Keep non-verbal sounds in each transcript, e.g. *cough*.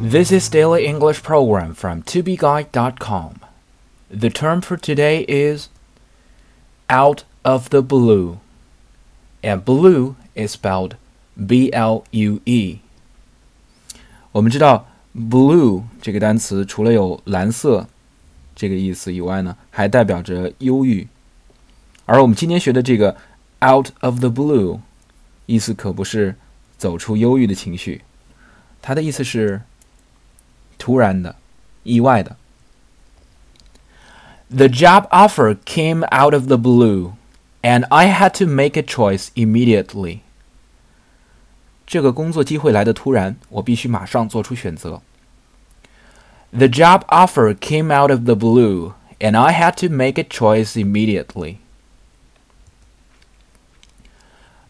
This is Daily English Program from tobeguide.com. The term for today is out of the blue. And blue is spelled B L U E. 我们知道 blue 这个单词除了有蓝色这个意思以外呢，还代表着忧郁。而我们今天学的这个 out of the blue，意思可不是走出忧郁的情绪，它的意思是 突然的、意外的。The job offer came out of the blue, and I had to make a choice immediately. 这个工作机会来的突然，我必须马上做出选择。The job offer came out of the blue, and I had to make a choice immediately.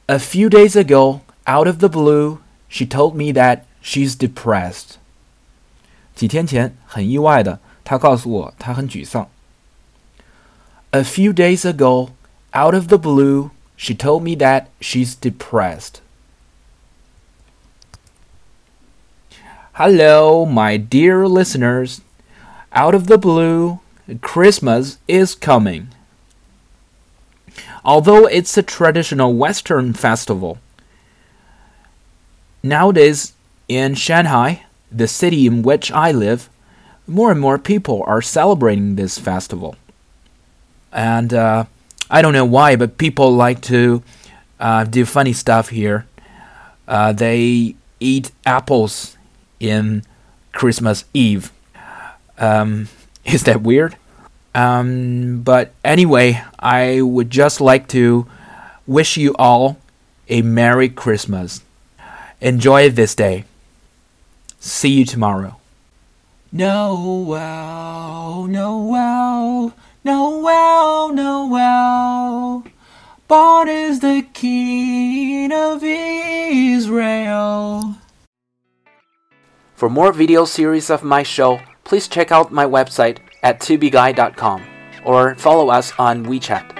A few days ago, out of the blue, she told me that she's depressed. 几天前，很意外的，她告诉我她很沮丧。A few days ago, out of the blue, she told me that she's depressed. Hello, my dear listeners. Out of the blue, Christmas is coming. Although it's a traditional Western festival, nowadays in Shanghai, the city in which I live, more and more people are celebrating this festival. And uh, I don't know why, but people like to uh, do funny stuff here. Uh, they eat apples in Christmas Eve. Um, *laughs* is that weird? Um, but anyway, I would just like to wish you all a Merry Christmas. Enjoy this day. See you tomorrow. Noel, Noel, Noel, Noel. Born is the King of Israel. For more video series of my show, please check out my website at tubeguy.com or follow us on WeChat.